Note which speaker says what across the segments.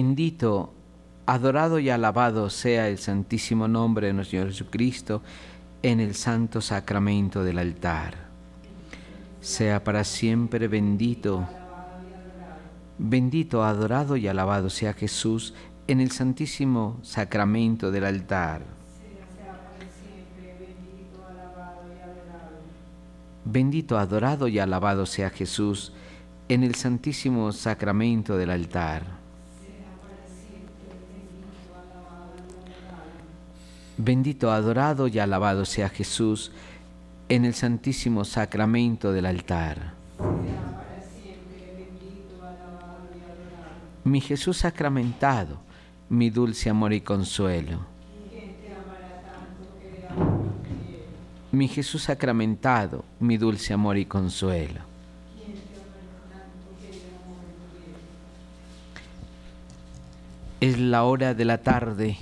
Speaker 1: Bendito, adorado y alabado sea el santísimo nombre de nuestro Señor Jesucristo en el santo sacramento del altar. Sea para siempre bendito, bendito, adorado y alabado sea Jesús en el santísimo sacramento del altar. Bendito, adorado y alabado sea Jesús en el santísimo sacramento del altar. Bendito, adorado y alabado sea Jesús en el santísimo sacramento del altar. Mi Jesús sacramentado, mi dulce amor y consuelo. Mi Jesús sacramentado, mi dulce amor y consuelo. Es la hora de la tarde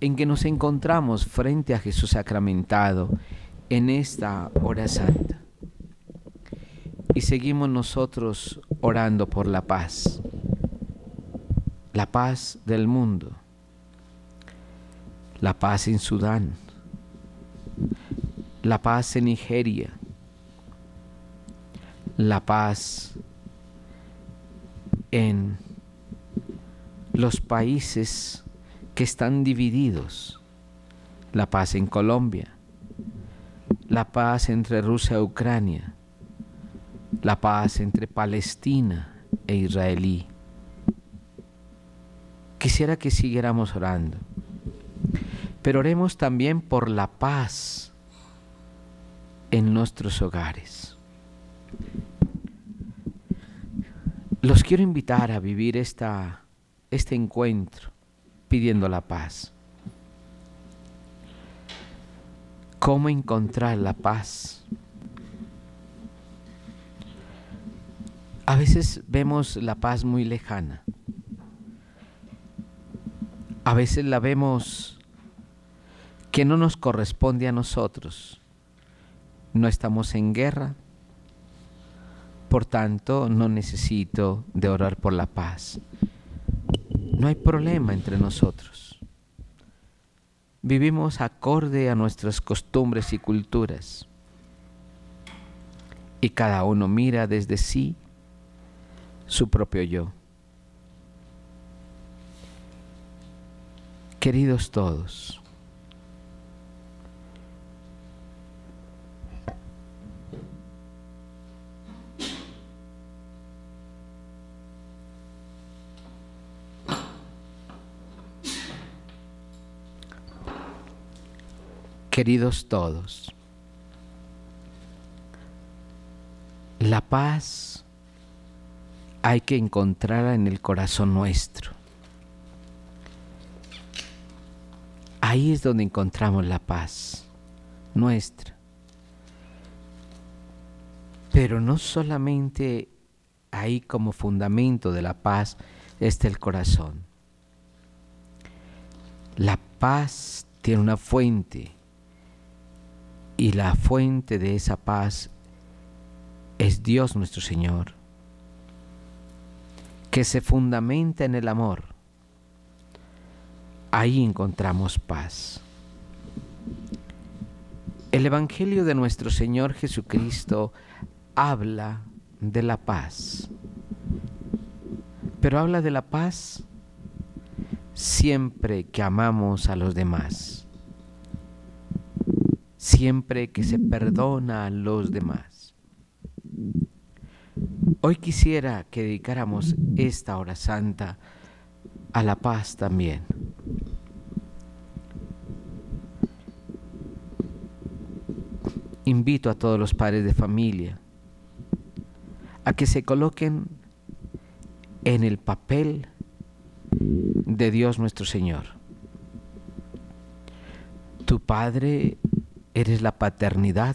Speaker 1: en que nos encontramos frente a Jesús sacramentado en esta hora santa. Y seguimos nosotros orando por la paz, la paz del mundo, la paz en Sudán, la paz en Nigeria, la paz en los países que están divididos. La paz en Colombia, la paz entre Rusia e Ucrania, la paz entre Palestina e Israelí. Quisiera que siguiéramos orando, pero oremos también por la paz en nuestros hogares. Los quiero invitar a vivir esta, este encuentro pidiendo la paz. ¿Cómo encontrar la paz? A veces vemos la paz muy lejana. A veces la vemos que no nos corresponde a nosotros. No estamos en guerra, por tanto no necesito de orar por la paz. No hay problema entre nosotros. Vivimos acorde a nuestras costumbres y culturas. Y cada uno mira desde sí su propio yo. Queridos todos, queridos todos, la paz hay que encontrarla en el corazón nuestro. Ahí es donde encontramos la paz nuestra. Pero no solamente ahí como fundamento de la paz está el corazón. La paz tiene una fuente y la fuente de esa paz es Dios nuestro Señor, que se fundamenta en el amor. Ahí encontramos paz. El Evangelio de nuestro Señor Jesucristo habla de la paz, pero habla de la paz siempre que amamos a los demás siempre que se perdona a los demás. Hoy quisiera que dedicáramos esta hora santa a la paz también. Invito a todos los padres de familia a que se coloquen en el papel de Dios nuestro Señor. Tu Padre Eres la paternidad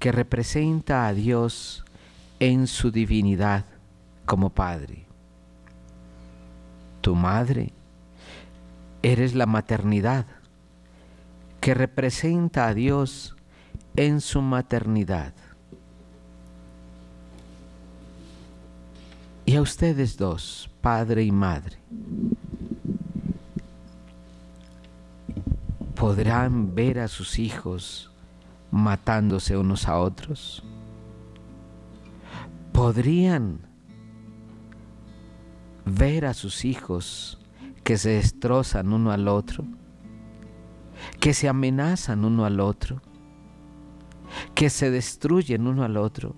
Speaker 1: que representa a Dios en su divinidad como Padre. Tu madre, eres la maternidad que representa a Dios en su maternidad. Y a ustedes dos, padre y madre, podrán ver a sus hijos matándose unos a otros. Podrían ver a sus hijos que se destrozan uno al otro, que se amenazan uno al otro, que se destruyen uno al otro.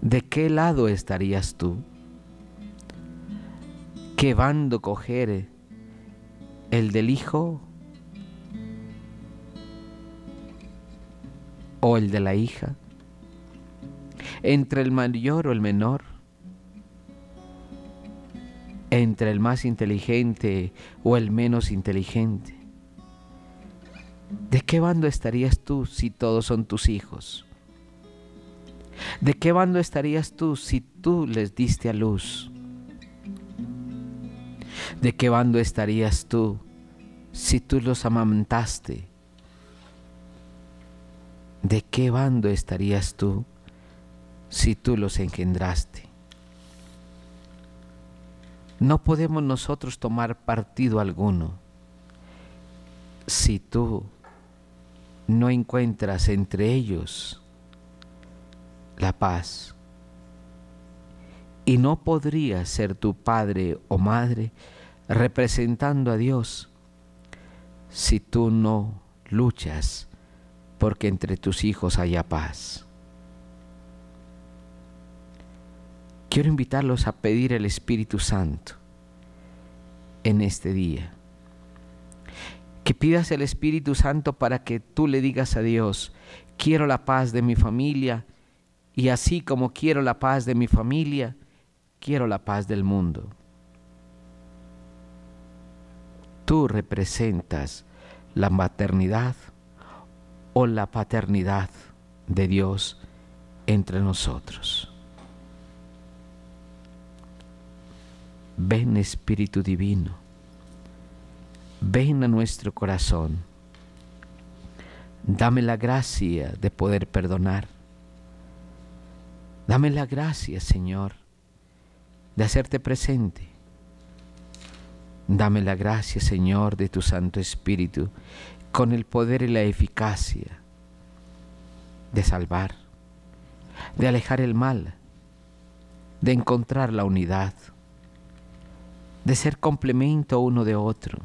Speaker 1: ¿De qué lado estarías tú? ¿Qué bando coger el del hijo o el de la hija, entre el mayor o el menor, entre el más inteligente o el menos inteligente. ¿De qué bando estarías tú si todos son tus hijos? ¿De qué bando estarías tú si tú les diste a luz? ¿De qué bando estarías tú si tú los amamantaste? ¿De qué bando estarías tú si tú los engendraste? No podemos nosotros tomar partido alguno si tú no encuentras entre ellos la paz. Y no podría ser tu padre o madre representando a Dios si tú no luchas porque entre tus hijos haya paz. Quiero invitarlos a pedir el Espíritu Santo en este día. Que pidas el Espíritu Santo para que tú le digas a Dios, quiero la paz de mi familia y así como quiero la paz de mi familia, quiero la paz del mundo tú representas la maternidad o la paternidad de Dios entre nosotros. Ven Espíritu Divino, ven a nuestro corazón, dame la gracia de poder perdonar, dame la gracia Señor de hacerte presente Dame la gracia, Señor, de tu Santo Espíritu, con el poder y la eficacia de salvar, de alejar el mal, de encontrar la unidad, de ser complemento uno de otro,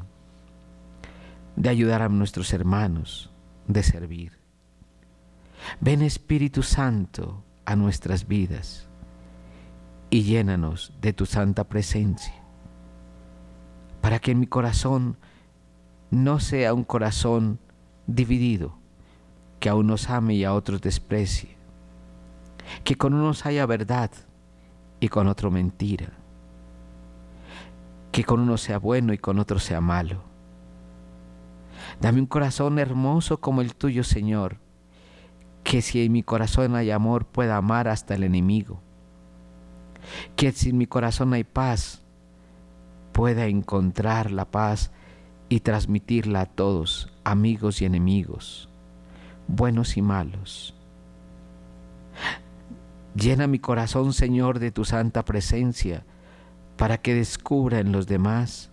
Speaker 1: de ayudar a nuestros hermanos, de servir. Ven Espíritu Santo a nuestras vidas y llénanos de tu santa presencia para que mi corazón no sea un corazón dividido, que a unos ame y a otros desprecie, que con unos haya verdad y con otro mentira, que con uno sea bueno y con otro sea malo. Dame un corazón hermoso como el tuyo, Señor, que si en mi corazón hay amor pueda amar hasta el enemigo, que si en mi corazón hay paz, pueda encontrar la paz y transmitirla a todos, amigos y enemigos, buenos y malos. Llena mi corazón, Señor, de tu santa presencia, para que descubra en los demás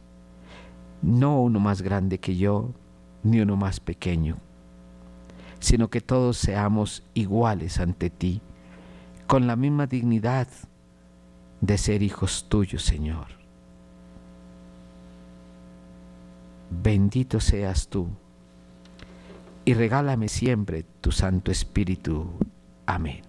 Speaker 1: no uno más grande que yo, ni uno más pequeño, sino que todos seamos iguales ante ti, con la misma dignidad de ser hijos tuyos, Señor. Bendito seas tú, y regálame siempre tu Santo Espíritu. Amén.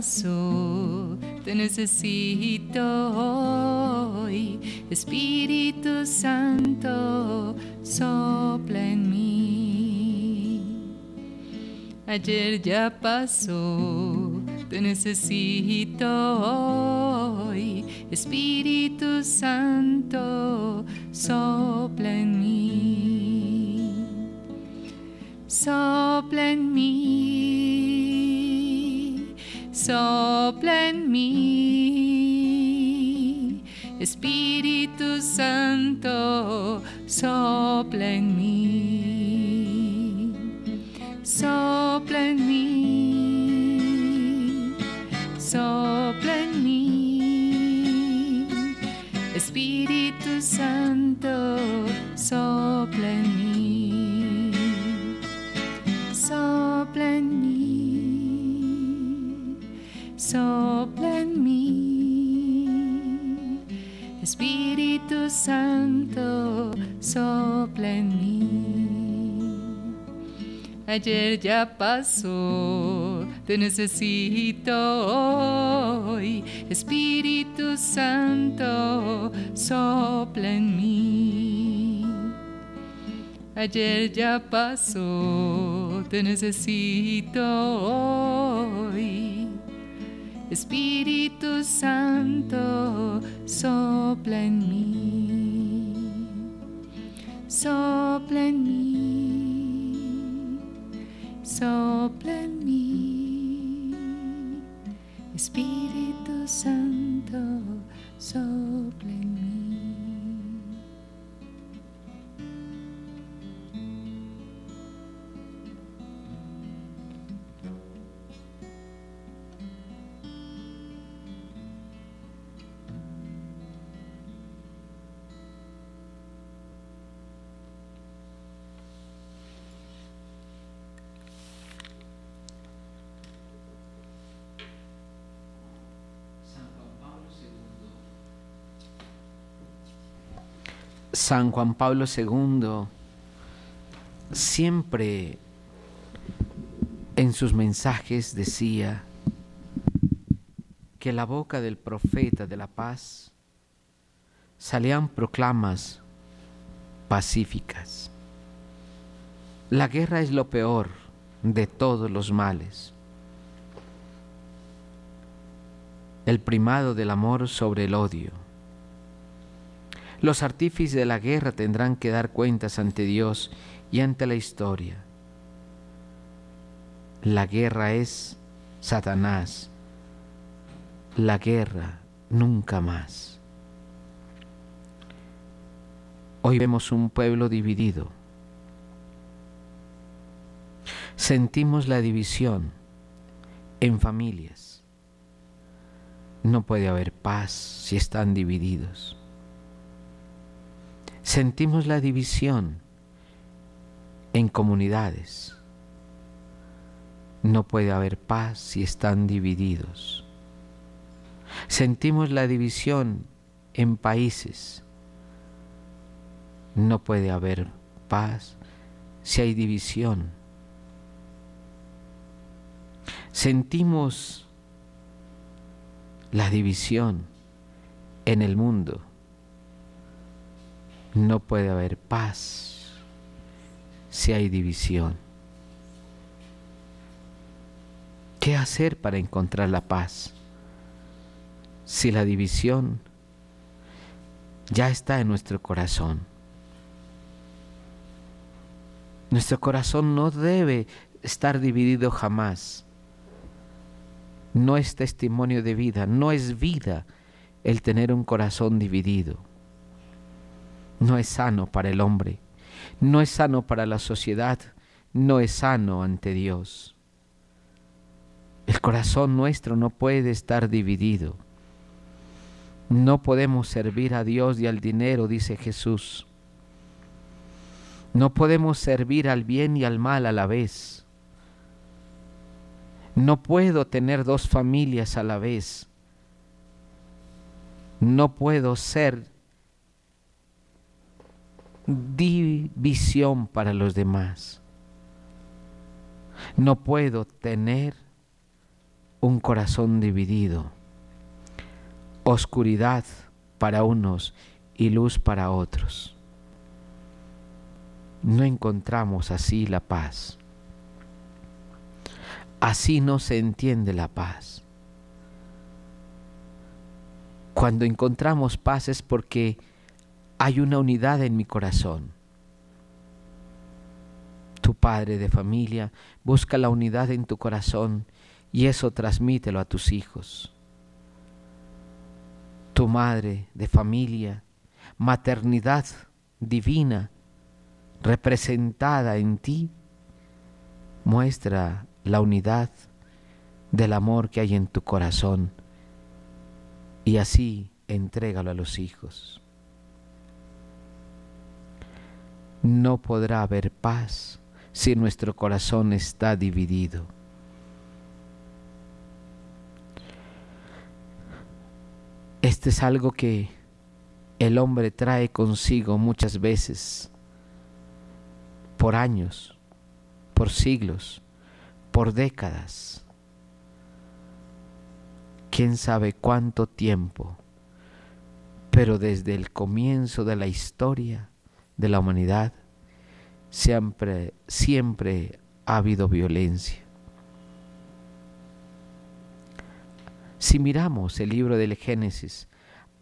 Speaker 2: Pasó, te necesito hoy. Espíritu Santo, sopla en mí. Ayer ya pasó, te necesito hoy. Espíritu Santo, sopla en mí. Sopla en mí. Sopla en mí. Espíritu Santo, sopla en mí. Ayer ya pasó, te necesito hoy. Espíritu Santo, sopla en mí. Ayer ya pasó, te necesito hoy. Espíritu Santo, sopla en mí. Sopla en mí. Sopla en mí. Espíritu Santo, sopla
Speaker 1: San Juan Pablo II siempre en sus mensajes decía que la boca del profeta de la paz salían proclamas pacíficas. La guerra es lo peor de todos los males. El primado del amor sobre el odio. Los artífices de la guerra tendrán que dar cuentas ante Dios y ante la historia. La guerra es Satanás. La guerra nunca más. Hoy vemos un pueblo dividido. Sentimos la división en familias. No puede haber paz si están divididos. Sentimos la división en comunidades. No puede haber paz si están divididos. Sentimos la división en países. No puede haber paz si hay división. Sentimos la división en el mundo. No puede haber paz si hay división. ¿Qué hacer para encontrar la paz? Si la división ya está en nuestro corazón. Nuestro corazón no debe estar dividido jamás. No es testimonio de vida, no es vida el tener un corazón dividido. No es sano para el hombre, no es sano para la sociedad, no es sano ante Dios. El corazón nuestro no puede estar dividido. No podemos servir a Dios y al dinero, dice Jesús. No podemos servir al bien y al mal a la vez. No puedo tener dos familias a la vez. No puedo ser división para los demás. No puedo tener un corazón dividido, oscuridad para unos y luz para otros. No encontramos así la paz. Así no se entiende la paz. Cuando encontramos paz es porque hay una unidad en mi corazón. Tu padre de familia busca la unidad en tu corazón y eso transmítelo a tus hijos. Tu madre de familia, maternidad divina representada en ti, muestra la unidad del amor que hay en tu corazón y así entrégalo a los hijos. No podrá haber paz si nuestro corazón está dividido. Este es algo que el hombre trae consigo muchas veces, por años, por siglos, por décadas. Quién sabe cuánto tiempo, pero desde el comienzo de la historia de la humanidad, siempre, siempre ha habido violencia. Si miramos el libro del Génesis,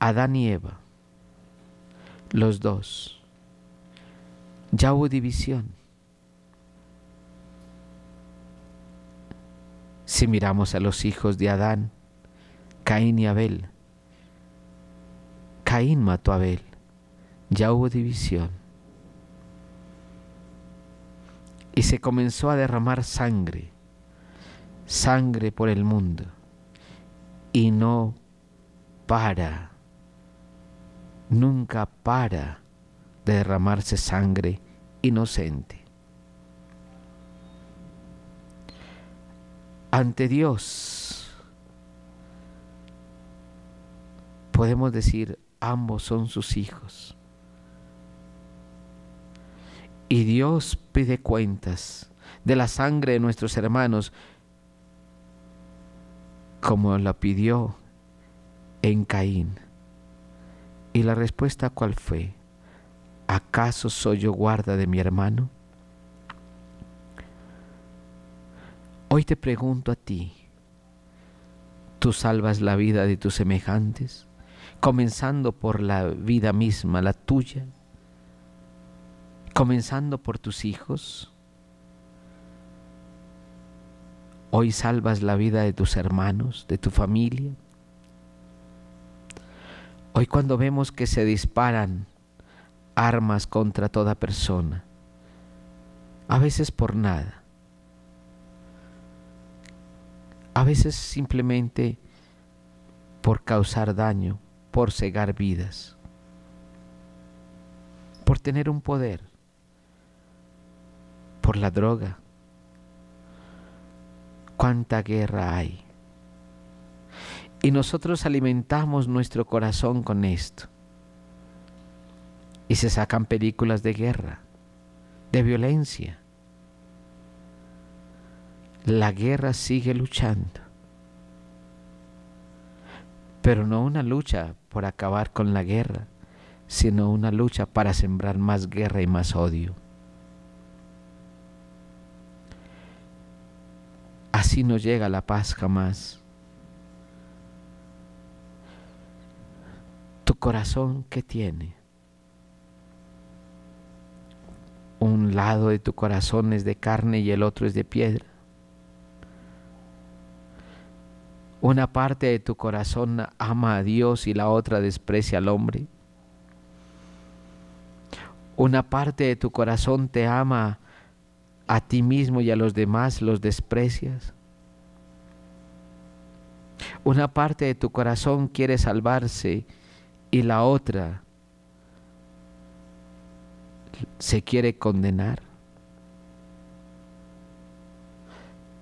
Speaker 1: Adán y Eva, los dos, ya hubo división. Si miramos a los hijos de Adán, Caín y Abel, Caín mató a Abel, ya hubo división. Y se comenzó a derramar sangre, sangre por el mundo, y no para, nunca para de derramarse sangre inocente. Ante Dios podemos decir, ambos son sus hijos. Y Dios pide cuentas de la sangre de nuestros hermanos como la pidió en Caín. Y la respuesta cuál fue? ¿Acaso soy yo guarda de mi hermano? Hoy te pregunto a ti, ¿tú salvas la vida de tus semejantes, comenzando por la vida misma, la tuya? Comenzando por tus hijos. Hoy salvas la vida de tus hermanos, de tu familia. Hoy cuando vemos que se disparan armas contra toda persona, a veces por nada, a veces simplemente por causar daño, por cegar vidas, por tener un poder, por la droga. Cuánta guerra hay. Y nosotros alimentamos nuestro corazón con esto. Y se sacan películas de guerra, de violencia. La guerra sigue luchando. Pero no una lucha por acabar con la guerra, sino una lucha para sembrar más guerra y más odio. Así no llega la paz jamás. Tu corazón, ¿qué tiene? Un lado de tu corazón es de carne y el otro es de piedra. Una parte de tu corazón ama a Dios y la otra desprecia al hombre. Una parte de tu corazón te ama a ti mismo y a los demás los desprecias. Una parte de tu corazón quiere salvarse y la otra se quiere condenar.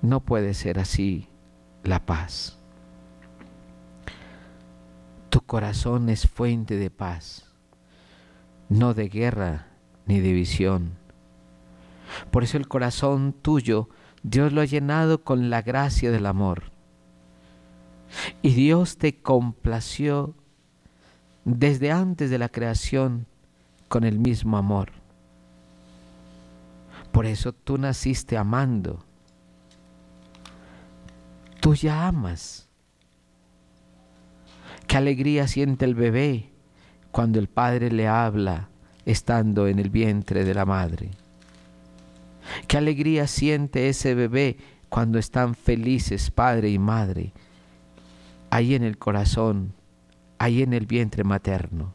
Speaker 1: No puede ser así la paz. Tu corazón es fuente de paz, no de guerra ni división por eso el corazón tuyo, Dios lo ha llenado con la gracia del amor. Y Dios te complació desde antes de la creación con el mismo amor. Por eso tú naciste amando. Tú ya amas. Qué alegría siente el bebé cuando el padre le habla estando en el vientre de la madre. Qué alegría siente ese bebé cuando están felices padre y madre, ahí en el corazón, ahí en el vientre materno.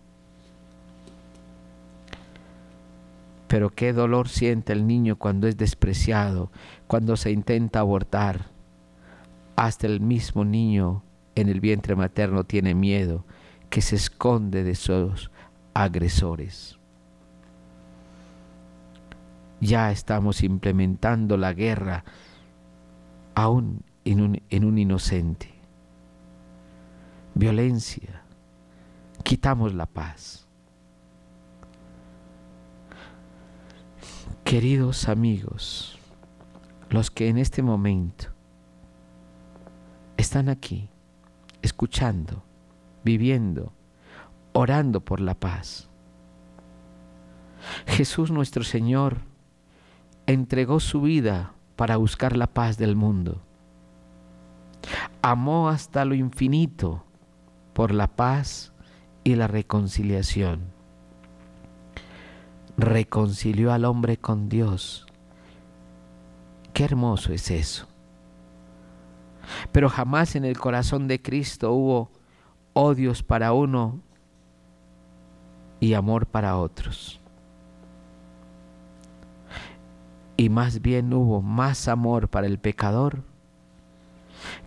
Speaker 1: Pero qué dolor siente el niño cuando es despreciado, cuando se intenta abortar. Hasta el mismo niño en el vientre materno tiene miedo, que se esconde de sus agresores. Ya estamos implementando la guerra aún en un, en un inocente. Violencia. Quitamos la paz. Queridos amigos, los que en este momento están aquí, escuchando, viviendo, orando por la paz. Jesús nuestro Señor entregó su vida para buscar la paz del mundo. Amó hasta lo infinito por la paz y la reconciliación. Reconcilió al hombre con Dios. Qué hermoso es eso. Pero jamás en el corazón de Cristo hubo odios para uno y amor para otros. Y más bien hubo más amor para el pecador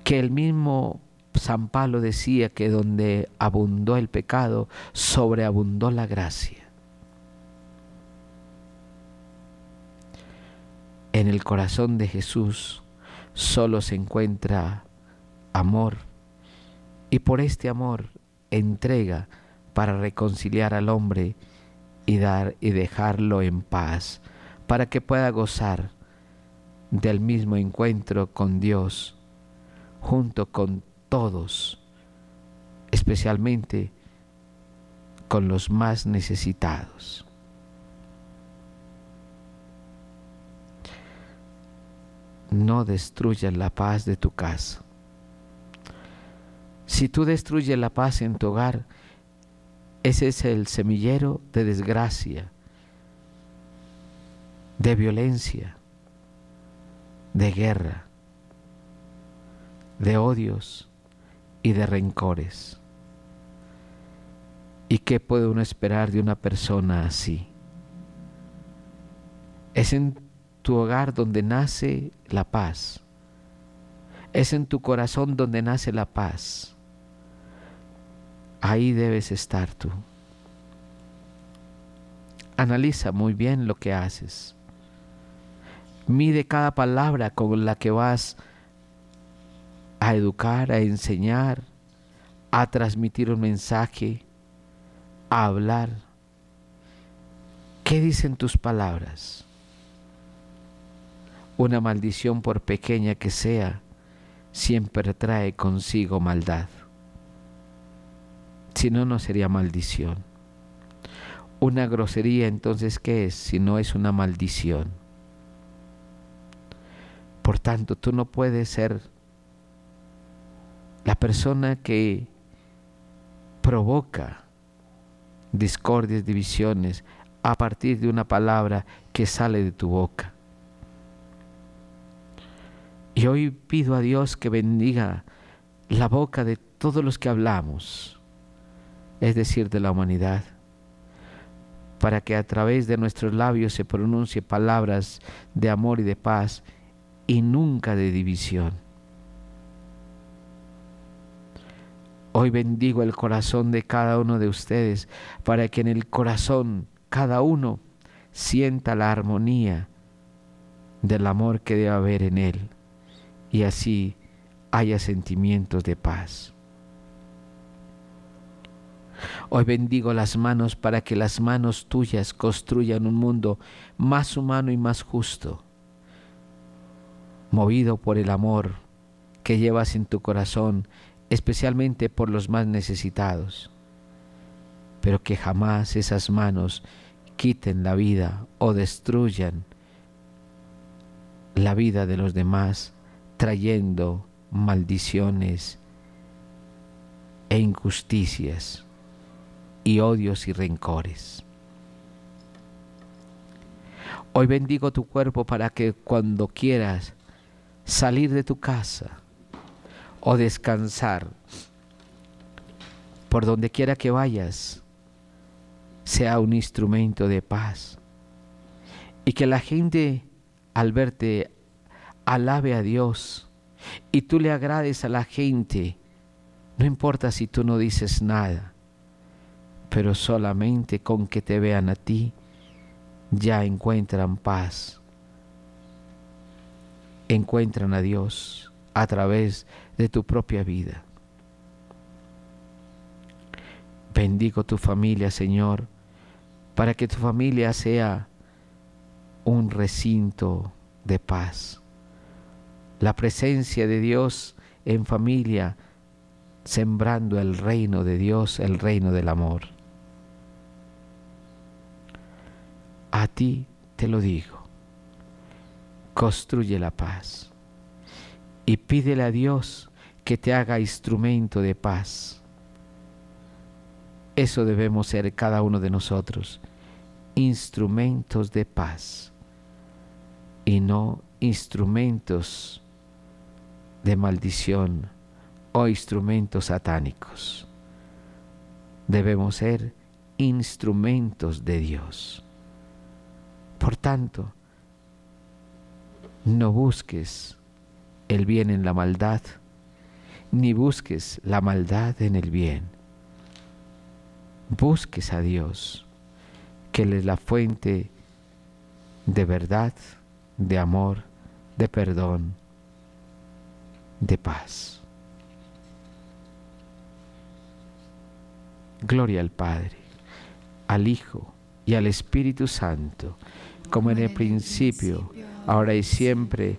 Speaker 1: que el mismo San Pablo decía que donde abundó el pecado, sobreabundó la gracia. En el corazón de Jesús solo se encuentra amor y por este amor entrega para reconciliar al hombre y dar y dejarlo en paz para que pueda gozar del mismo encuentro con Dios junto con todos, especialmente con los más necesitados. No destruyas la paz de tu casa. Si tú destruyes la paz en tu hogar, ese es el semillero de desgracia, de violencia, de guerra, de odios y de rencores. ¿Y qué puede uno esperar de una persona así? Es en tu hogar donde nace la paz. Es en tu corazón donde nace la paz. Ahí debes estar tú. Analiza muy bien lo que haces. Mide cada palabra con la que vas a educar, a enseñar, a transmitir un mensaje, a hablar. ¿Qué dicen tus palabras? Una maldición, por pequeña que sea, siempre trae consigo maldad. Si no, no sería maldición. Una grosería, entonces, ¿qué es? Si no es una maldición. Por tanto, tú no puedes ser la persona que provoca discordias, divisiones, a partir de una palabra que sale de tu boca. Y hoy pido a Dios que bendiga la boca de todos los que hablamos, es decir, de la humanidad, para que a través de nuestros labios se pronuncie palabras de amor y de paz y nunca de división. Hoy bendigo el corazón de cada uno de ustedes para que en el corazón cada uno sienta la armonía del amor que debe haber en él y así haya sentimientos de paz. Hoy bendigo las manos para que las manos tuyas construyan un mundo más humano y más justo, movido por el amor que llevas en tu corazón
Speaker 2: especialmente por los más necesitados, pero que jamás esas manos quiten la vida o destruyan la vida de los demás, trayendo maldiciones e injusticias y odios y rencores. Hoy bendigo tu cuerpo para que cuando quieras salir de tu casa o descansar, por donde quiera que vayas, sea un instrumento de paz. Y que la gente al verte alabe a Dios. Y tú le agrades a la gente, no importa si tú no dices nada, pero solamente con que te vean a ti, ya encuentran paz, encuentran a Dios a través de tu propia vida. Bendigo tu familia, Señor, para que tu familia sea un recinto de paz. La presencia de Dios en familia, sembrando el reino de Dios, el reino del amor. A ti te lo digo, construye la paz y pídele a Dios que te haga instrumento de paz. Eso debemos ser cada uno de nosotros, instrumentos de paz y no instrumentos de maldición o instrumentos satánicos. Debemos ser instrumentos de Dios. Por tanto, no busques el bien en la maldad, ni busques la maldad en el bien. Busques a Dios, que Él es la fuente de verdad, de amor, de perdón, de paz. Gloria al Padre, al Hijo y al Espíritu Santo, como en el principio, ahora y siempre,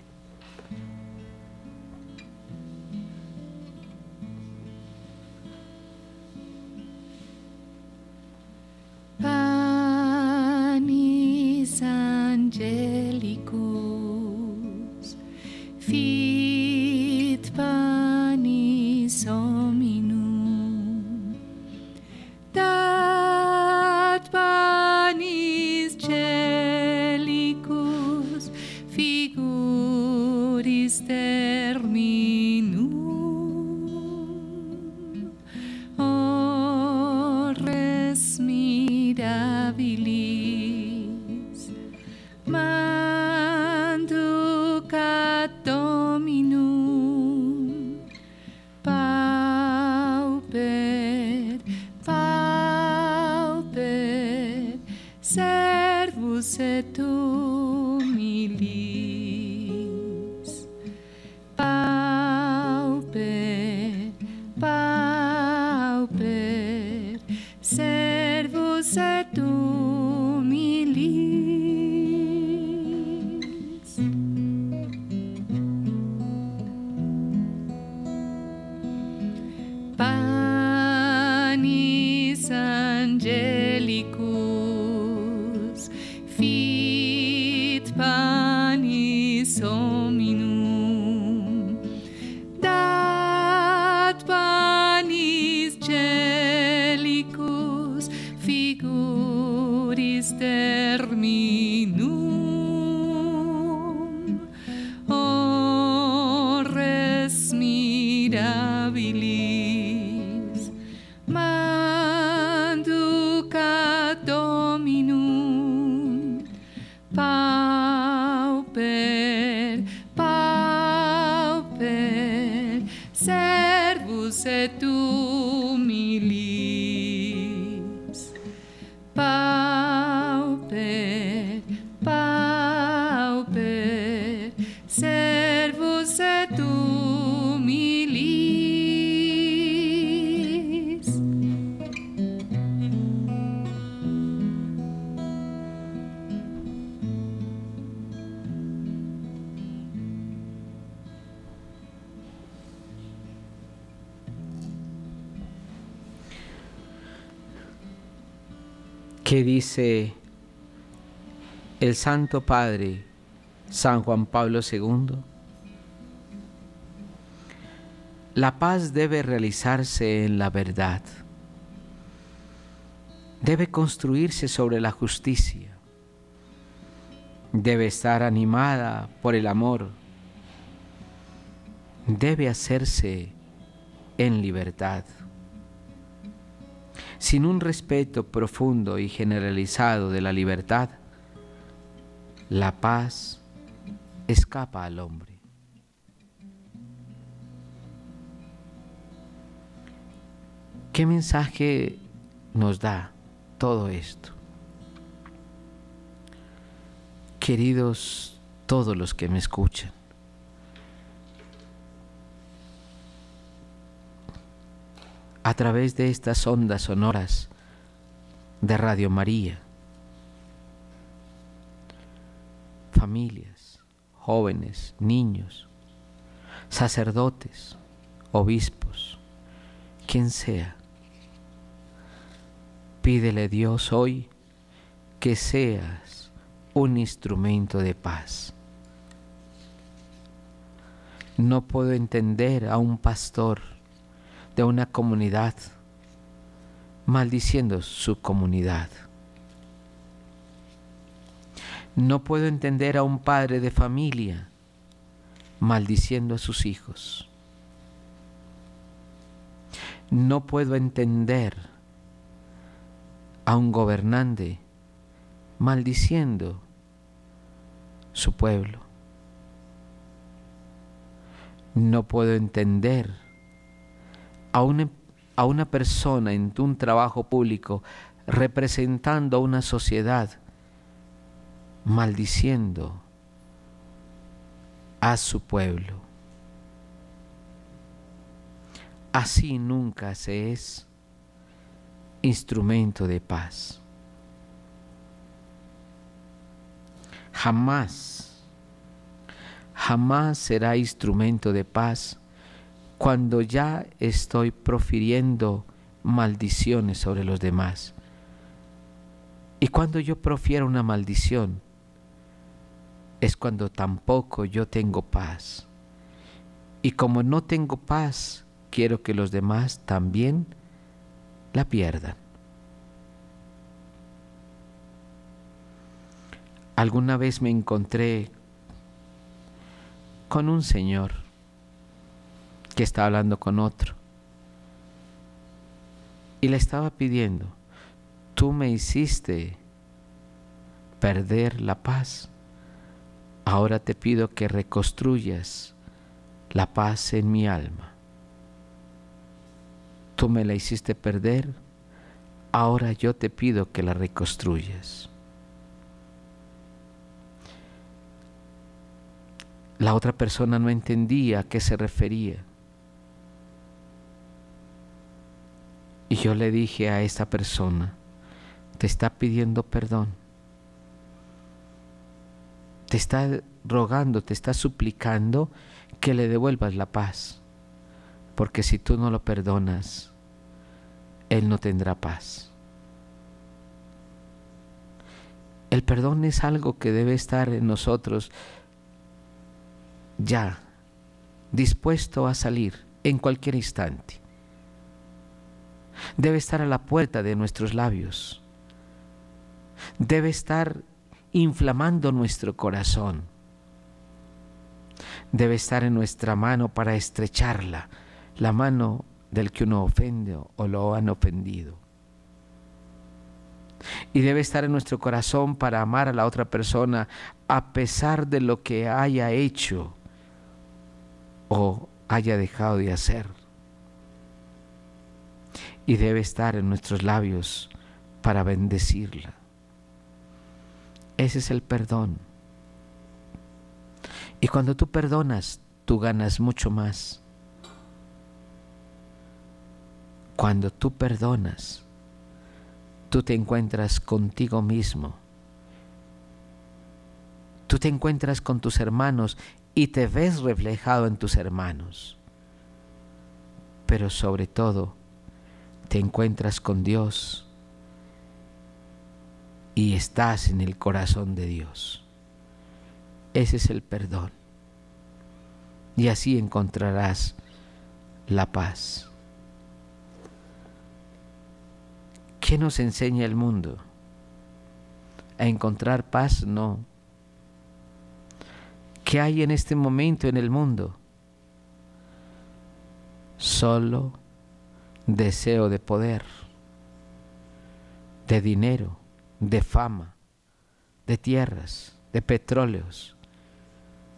Speaker 1: Kavili Santo Padre San Juan Pablo II? La paz debe realizarse en la verdad. Debe construirse sobre la justicia. Debe estar animada por el amor. Debe hacerse en libertad. Sin un respeto profundo y generalizado de la libertad, la paz escapa al hombre. ¿Qué mensaje nos da todo esto? Queridos todos los que me escuchan, a través de estas ondas sonoras de Radio María, familias, jóvenes, niños, sacerdotes, obispos, quien sea, Pídele Dios hoy que seas un instrumento de paz. No puedo entender a un pastor de una comunidad maldiciendo su comunidad. No puedo entender a un padre de familia maldiciendo a sus hijos. No puedo entender a un gobernante maldiciendo su pueblo. No puedo entender a una, a una persona en un trabajo público representando a una sociedad maldiciendo a su pueblo. Así nunca se es instrumento de paz. Jamás, jamás será instrumento de paz cuando ya estoy profiriendo maldiciones sobre los demás. Y cuando yo profiero una maldición, es cuando tampoco yo tengo paz. Y como no tengo paz, quiero que los demás también la pierdan. Alguna vez me encontré con un señor que estaba hablando con otro y le estaba pidiendo, tú me hiciste perder la paz, ahora te pido que reconstruyas la paz en mi alma tú me la hiciste perder, ahora yo te pido que la reconstruyas. La otra persona no entendía a qué se refería. Y yo le dije a esa persona, te está pidiendo perdón. Te está rogando, te está suplicando que le devuelvas la paz. Porque si tú no lo perdonas, él no tendrá paz. El perdón es algo que debe estar en nosotros ya, dispuesto a salir en cualquier instante. Debe estar a la puerta de nuestros labios. Debe estar inflamando nuestro corazón. Debe estar en nuestra mano para estrecharla, la mano del que uno ofende o lo han ofendido. Y debe estar en nuestro corazón para amar a la otra persona a pesar de lo que haya hecho o haya dejado de hacer. Y debe estar en nuestros labios para bendecirla. Ese es el perdón. Y cuando tú perdonas, tú ganas mucho más. Cuando tú perdonas, tú te encuentras contigo mismo. Tú te encuentras con tus hermanos y te ves reflejado en tus hermanos. Pero sobre todo, te encuentras con Dios y estás en el corazón de Dios. Ese es el perdón. Y así encontrarás la paz. ¿Qué nos enseña el mundo? ¿A encontrar paz? No. ¿Qué hay en este momento en el mundo? Solo deseo de poder, de dinero, de fama, de tierras, de petróleos,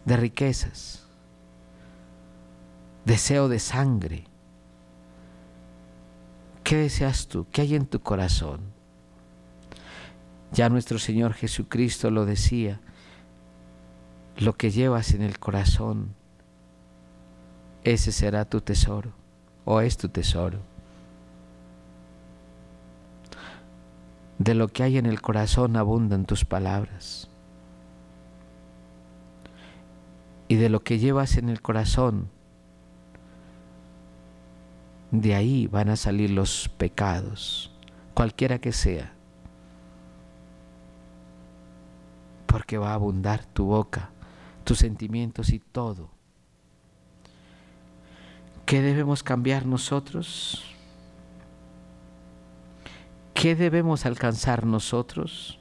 Speaker 1: de riquezas, deseo de sangre. ¿Qué deseas tú? ¿Qué hay en tu corazón? Ya nuestro Señor Jesucristo lo decía, lo que llevas en el corazón, ese será tu tesoro o es tu tesoro. De lo que hay en el corazón abundan tus palabras. Y de lo que llevas en el corazón, de ahí van a salir los pecados, cualquiera que sea. Porque va a abundar tu boca, tus sentimientos y todo. ¿Qué debemos cambiar nosotros? ¿Qué debemos alcanzar nosotros?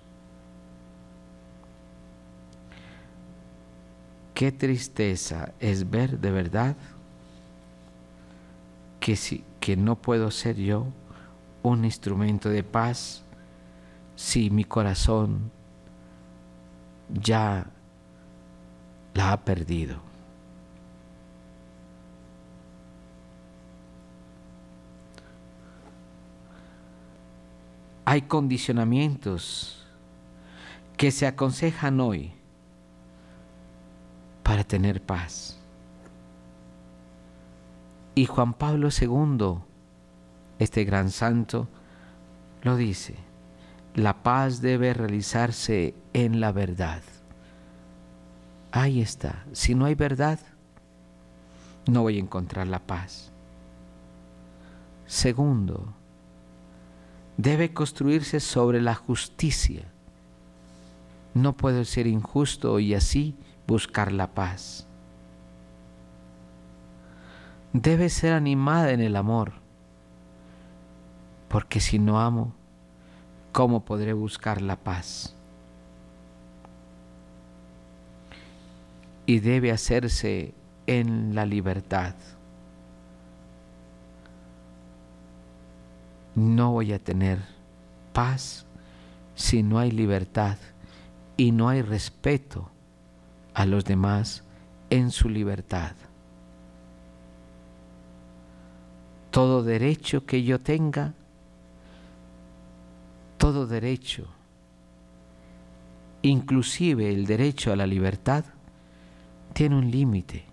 Speaker 1: Qué tristeza es ver de verdad que, si, que no puedo ser yo un instrumento de paz si mi corazón ya la ha perdido. Hay condicionamientos que se aconsejan hoy para tener paz. Y Juan Pablo II, este gran santo, lo dice, la paz debe realizarse en la verdad. Ahí está, si no hay verdad, no voy a encontrar la paz. Segundo, debe construirse sobre la justicia. No puedo ser injusto y así buscar la paz. Debe ser animada en el amor, porque si no amo, ¿cómo podré buscar la paz? Y debe hacerse en la libertad. No voy a tener paz si no hay libertad y no hay respeto a los demás en su libertad. Todo derecho que yo tenga, todo derecho, inclusive el derecho a la libertad, tiene un límite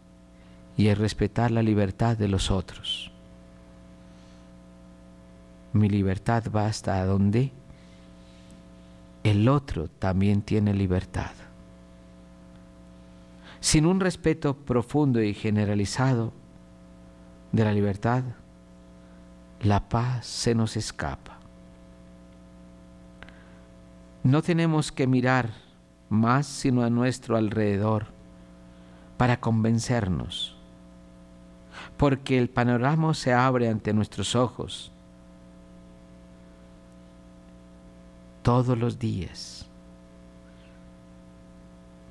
Speaker 1: y es respetar la libertad de los otros mi libertad va hasta donde el otro también tiene libertad. Sin un respeto profundo y generalizado de la libertad, la paz se nos escapa. No tenemos que mirar más sino a nuestro alrededor para convencernos, porque el panorama se abre ante nuestros ojos todos los días,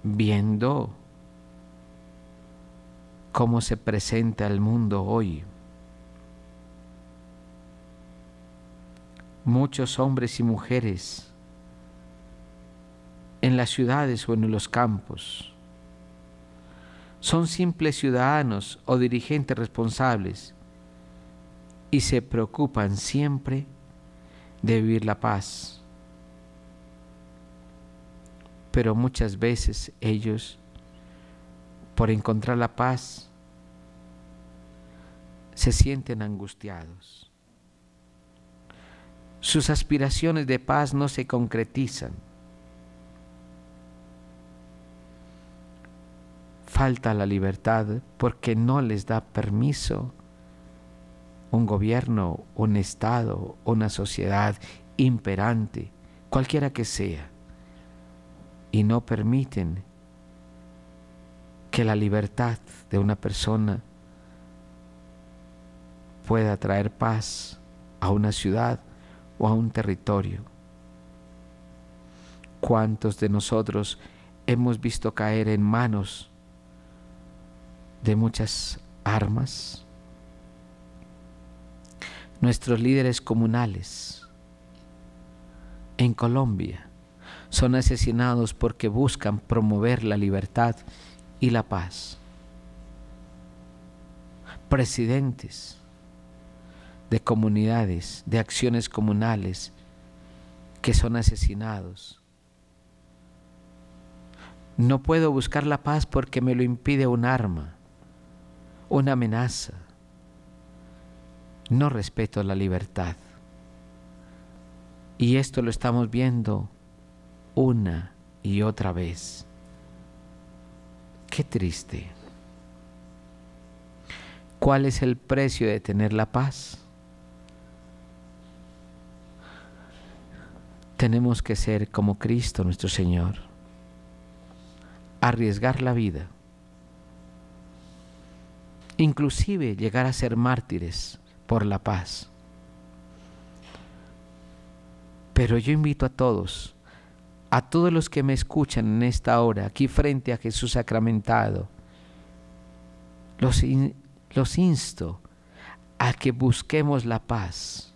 Speaker 1: viendo cómo se presenta el mundo hoy. Muchos hombres y mujeres en las ciudades o en los campos son simples ciudadanos o dirigentes responsables y se preocupan siempre de vivir la paz pero muchas veces ellos, por encontrar la paz, se sienten angustiados. Sus aspiraciones de paz no se concretizan. Falta la libertad porque no les da permiso un gobierno, un Estado, una sociedad imperante cualquiera que sea, y no permiten que la libertad de una persona pueda traer paz a una ciudad o a un territorio. ¿Cuántos de nosotros hemos visto caer en manos de muchas armas? Nuestros líderes comunales en Colombia son asesinados porque buscan promover la libertad y la paz. Presidentes de comunidades, de acciones comunales que son asesinados. No puedo buscar la paz porque me lo impide un arma, una amenaza. No respeto la libertad. Y esto lo estamos viendo una y otra vez. Qué triste. ¿Cuál es el precio de tener la paz? Tenemos que ser como Cristo nuestro Señor, arriesgar la vida, inclusive llegar a ser mártires por la paz. Pero yo invito a todos a todos los que me escuchan en esta hora, aquí frente a Jesús sacramentado, los, insto a que busquemos la paz,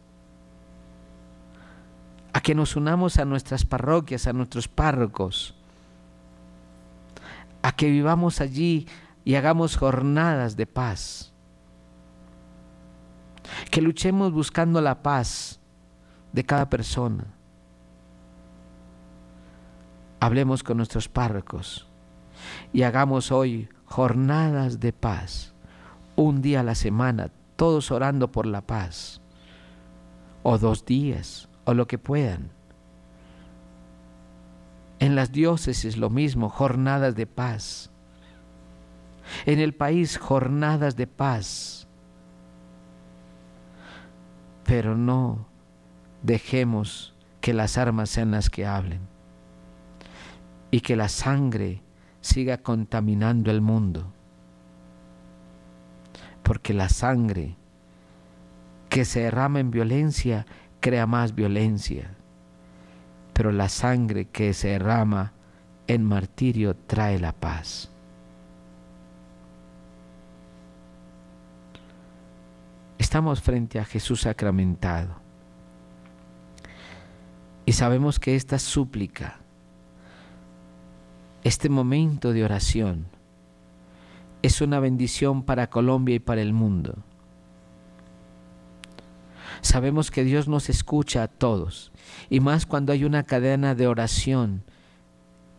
Speaker 1: a que nos unamos a nuestras parroquias, a nuestros párrocos, a que vivamos allí y hagamos jornadas de paz, que luchemos buscando la paz de cada persona hablemos con nuestros párrocos y hagamos hoy jornadas de paz, un día a la semana, todos orando por la paz, o dos días, o lo que puedan. En las diócesis lo mismo, jornadas de paz. En el país, jornadas de paz. Pero no dejemos que las armas sean las que hablen y que la sangre siga contaminando el mundo. Porque la sangre que se derrama en violencia crea más violencia. Pero la sangre que se derrama en martirio trae la paz. Estamos frente a Jesús sacramentado y sabemos que esta súplica este momento de oración es una bendición para Colombia y para el mundo. Sabemos que Dios nos escucha a todos, y más cuando hay una cadena de oración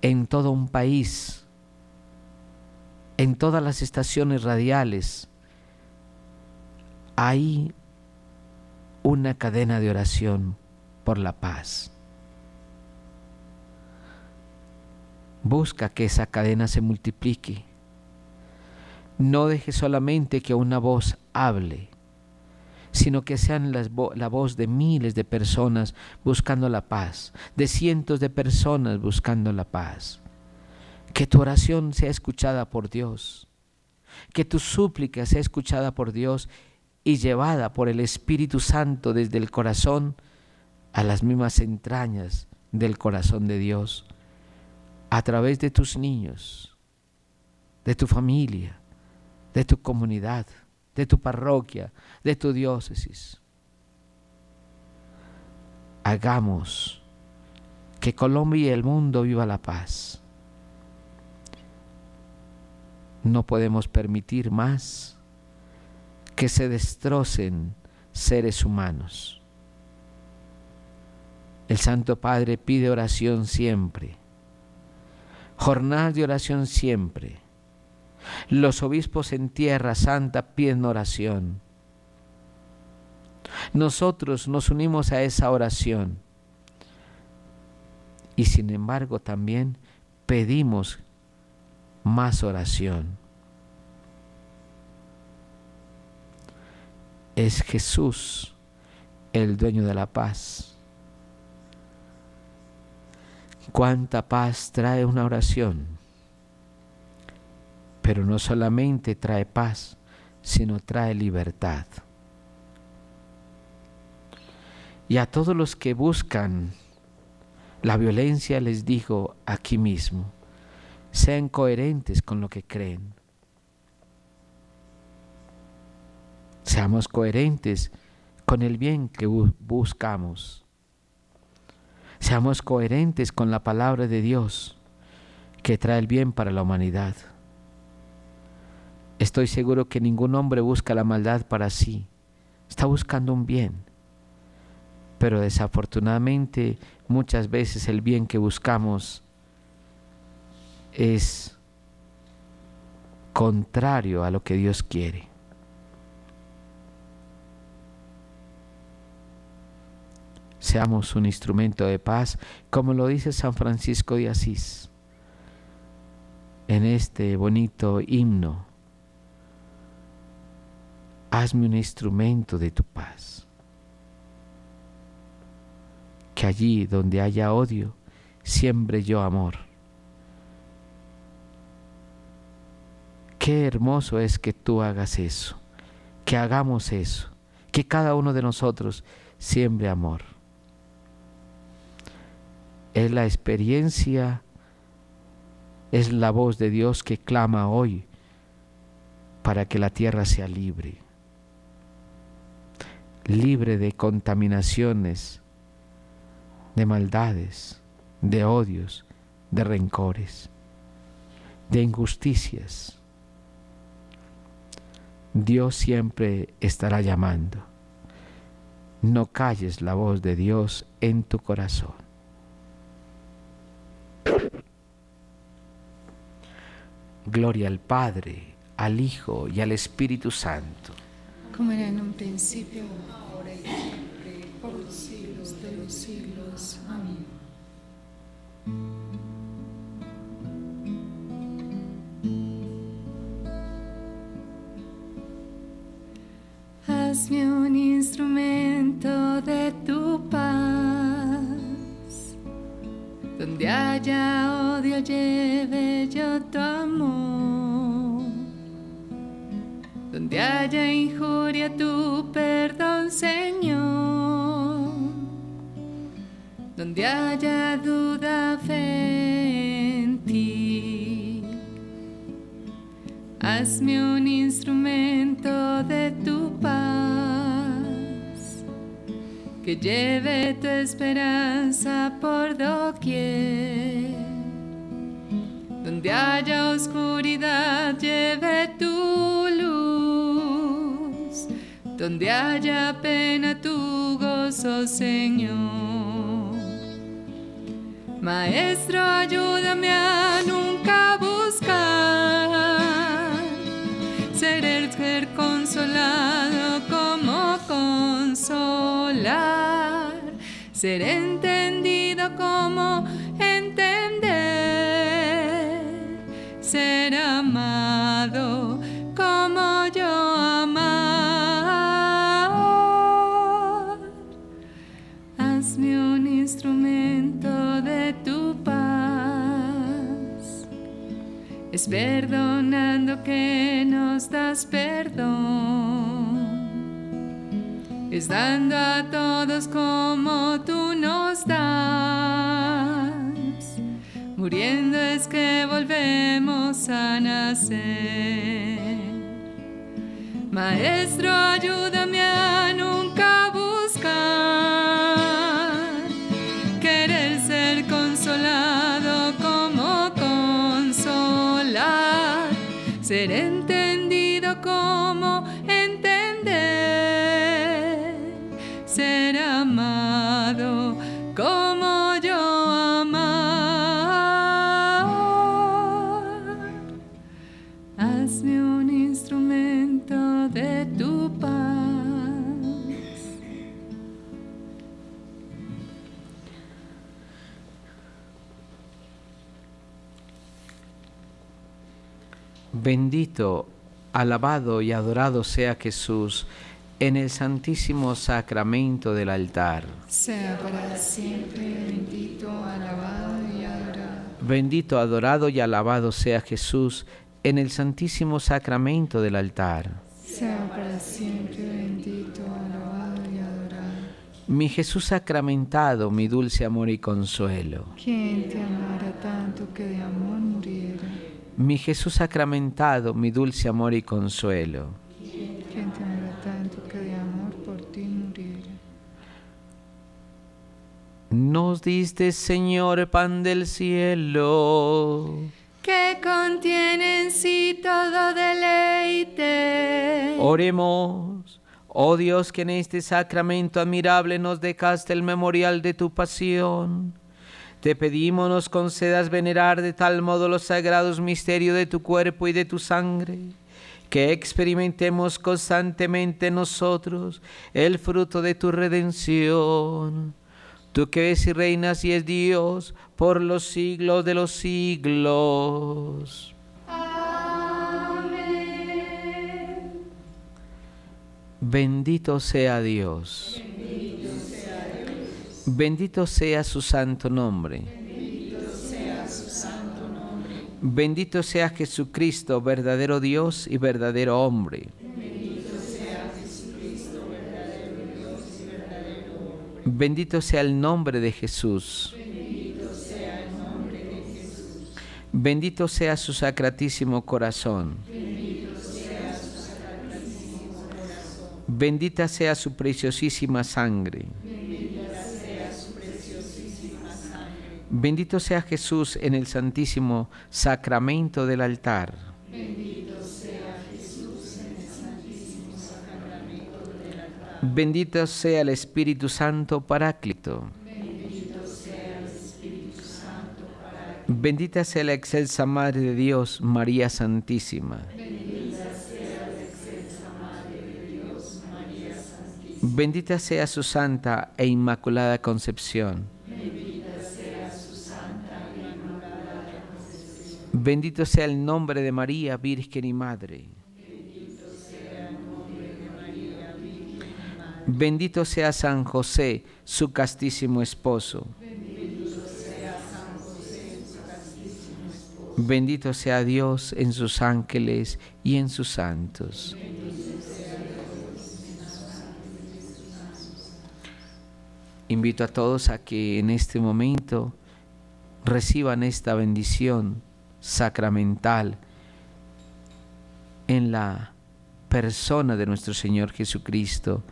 Speaker 1: en todo un país, en todas las estaciones radiales, hay una cadena de oración por la paz. Busca que esa cadena se multiplique. No deje solamente que una voz hable, sino que sean la voz de miles de personas buscando la paz, de cientos de personas buscando la paz. Que tu oración sea escuchada por Dios, que tu súplica sea escuchada por Dios y llevada por el Espíritu Santo desde el corazón a las mismas entrañas del corazón de Dios a través de tus niños, de tu familia, de tu comunidad, de tu parroquia, de tu diócesis. Hagamos que Colombia y el mundo viva la paz. No podemos permitir más que se destrocen seres humanos. El Santo Padre pide oración siempre jornadas de oración siempre. Los obispos en tierra santa piden oración. Nosotros nos unimos a esa oración. Y sin embargo también pedimos más oración. Es Jesús el dueño de la paz. Cuánta paz trae una oración. Pero no solamente trae paz, sino trae libertad. Y a todos los que buscan la violencia les digo aquí mismo, sean coherentes con lo que creen. Seamos coherentes con el bien que buscamos. Seamos coherentes con la palabra de Dios que trae el bien para la humanidad. Estoy seguro que ningún hombre busca la maldad para sí, está buscando un bien. Pero desafortunadamente muchas veces el bien que buscamos es contrario a lo que Dios quiere. Seamos un instrumento de paz, como lo dice San Francisco de Asís en este bonito himno. Hazme un instrumento de tu paz. Que allí donde haya odio, siembre yo amor. Qué hermoso es que tú hagas eso, que hagamos eso, que cada uno de nosotros siembre amor. Es la experiencia, es la voz de Dios que clama hoy para que la tierra sea libre, libre de contaminaciones, de maldades, de odios, de rencores, de injusticias. Dios siempre estará llamando. No calles la voz de Dios en tu corazón. Gloria al Padre, al Hijo y al Espíritu Santo.
Speaker 2: Como era en un principio, ahora y siempre, por los siglos de los siglos. Amén. Hazme un instrumento de tu paz. Donde haya odio, lleve yo tu amor. Donde haya injuria, tu perdón, Señor. Donde haya duda, fe en ti. Hazme un instrumento que lleve tu esperanza por doquier. Donde haya oscuridad, lleve tu luz. Donde haya pena, tu gozo, Señor. Maestro, ayúdame a nunca buscar ser el ser consolado ser entendido como entender, ser amado como yo amar. Hazme un instrumento de tu paz. Es perdonando que nos das perdón. Es dando a todos como tú Muriendo es que volvemos a nacer. Maestro, ayúdame a nunca buscar querer ser consolado como consolar, ser entendido como Hazme un instrumento de tu paz.
Speaker 1: Bendito, alabado y adorado sea Jesús en el santísimo sacramento del altar.
Speaker 2: Sea para siempre bendito, alabado y
Speaker 1: Bendito, adorado y alabado sea Jesús en el santísimo sacramento del altar.
Speaker 2: Sea para siempre bendito, alabado y adorado.
Speaker 1: Mi Jesús sacramentado, mi dulce amor y consuelo.
Speaker 2: ¿Quién te amara tanto que de amor muriera?
Speaker 1: Mi Jesús sacramentado, mi dulce amor y consuelo.
Speaker 2: ¿Quién te amara tanto que de amor por ti muriera?
Speaker 1: Nos diste, Señor, pan del cielo.
Speaker 2: Que contiene en sí todo deleite.
Speaker 1: Oremos. Oh Dios, que en este sacramento admirable nos dejaste el memorial de tu pasión. Te pedimos nos concedas venerar de tal modo los sagrados misterios de tu cuerpo y de tu sangre, que experimentemos constantemente nosotros el fruto de tu redención. Tú que ves y reinas y es Dios por los siglos de los siglos. Bendito sea Dios. Bendito sea su santo nombre. Bendito sea Jesucristo, verdadero Dios y verdadero hombre. Bendito sea el nombre de Jesús. Bendito sea su sacratísimo corazón. Bendita sea su preciosísima sangre. Bendito sea Jesús en el santísimo sacramento del altar. Bendito sea el Espíritu Santo Paráclito. Bendita sea la excelsa Madre de Dios, María Santísima. Bendita sea su santa e inmaculada concepción. Bendito sea el nombre de María, Virgen y Madre. Bendito sea San José, su castísimo esposo. Bendito sea Dios en sus ángeles y en sus santos. Invito a todos a que en este momento reciban esta bendición sacramental en la persona de nuestro Señor Jesucristo,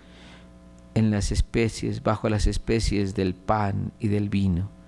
Speaker 1: en las especies, bajo las especies del pan y del vino.